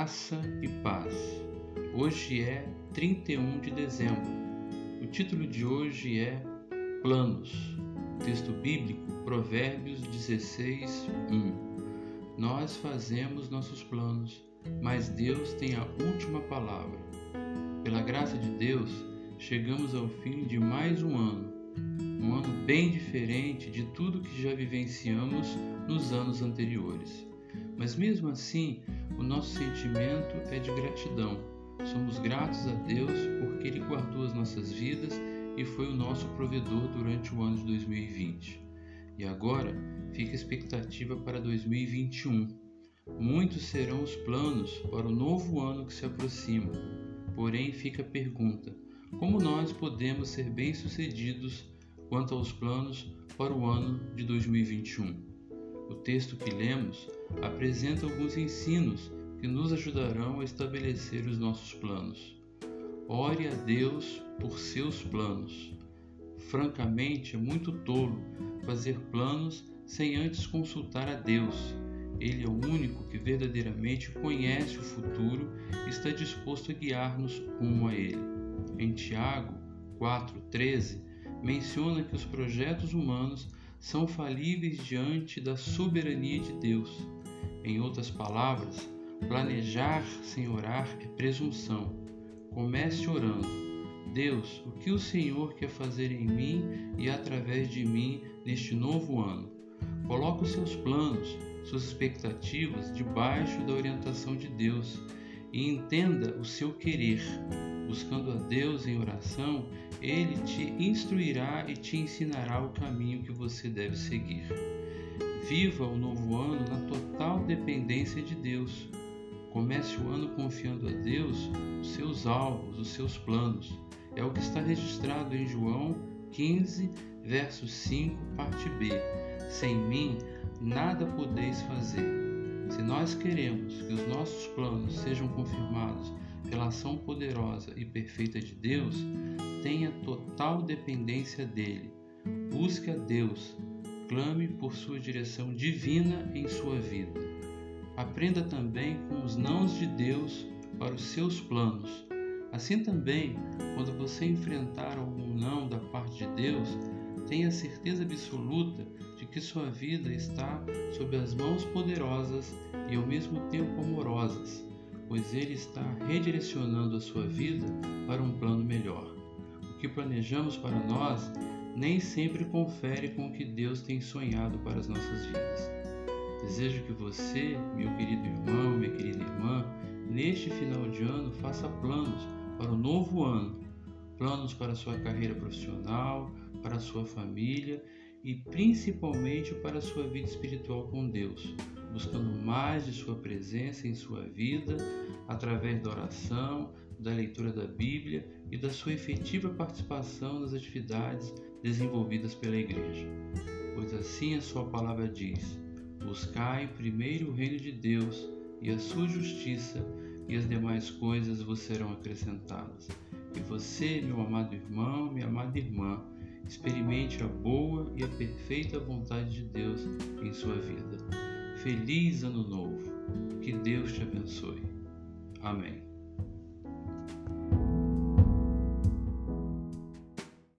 Graça e paz. Hoje é 31 de dezembro. O título de hoje é Planos. Texto bíblico, Provérbios 16, 1. Nós fazemos nossos planos, mas Deus tem a última palavra. Pela graça de Deus, chegamos ao fim de mais um ano. Um ano bem diferente de tudo que já vivenciamos nos anos anteriores. Mas mesmo assim, o nosso sentimento é de gratidão. Somos gratos a Deus porque Ele guardou as nossas vidas e foi o nosso provedor durante o ano de 2020. E agora fica a expectativa para 2021. Muitos serão os planos para o novo ano que se aproxima. Porém, fica a pergunta: como nós podemos ser bem-sucedidos quanto aos planos para o ano de 2021? O texto que lemos apresenta alguns ensinos que nos ajudarão a estabelecer os nossos planos. Ore a Deus por seus planos. Francamente, é muito tolo fazer planos sem antes consultar a Deus. Ele é o único que verdadeiramente conhece o futuro e está disposto a guiar-nos rumo a ele. Em Tiago 4,13, menciona que os projetos humanos são falíveis diante da soberania de Deus. Em outras palavras, planejar sem orar é presunção. Comece orando. Deus, o que o Senhor quer fazer em mim e através de mim neste novo ano? Coloque os seus planos, suas expectativas debaixo da orientação de Deus e entenda o seu querer. Buscando a Deus em oração, Ele te instruirá e te ensinará o caminho que você deve seguir. Viva o novo ano na total dependência de Deus. Comece o ano confiando a Deus os seus alvos, os seus planos. É o que está registrado em João 15, verso 5, parte B. Sem mim, nada podeis fazer. Se nós queremos que os nossos planos sejam confirmados pela ação poderosa e perfeita de Deus, tenha total dependência dele. Busque a Deus, clame por sua direção divina em sua vida. Aprenda também com os nãos de Deus para os seus planos. Assim também, quando você enfrentar algum não da parte de Deus, tenha certeza absoluta de que sua vida está sob as mãos poderosas e ao mesmo tempo amorosas, pois Ele está redirecionando a sua vida para um plano melhor. O que planejamos para nós nem sempre confere com o que Deus tem sonhado para as nossas vidas. Desejo que você, meu querido irmão, minha querida irmã, neste final de ano faça planos para o novo ano, planos para a sua carreira profissional, para a sua família e principalmente para sua vida espiritual com Deus, buscando mais de Sua presença em sua vida através da oração, da leitura da Bíblia e da sua efetiva participação nas atividades desenvolvidas pela Igreja. Pois assim a Sua palavra diz: Buscai primeiro o reino de Deus e a sua justiça, e as demais coisas vos serão acrescentadas. E você, meu amado irmão, minha amada irmã, experimente a boa e a perfeita vontade de Deus em sua vida. Feliz Ano Novo! Que Deus te abençoe. Amém.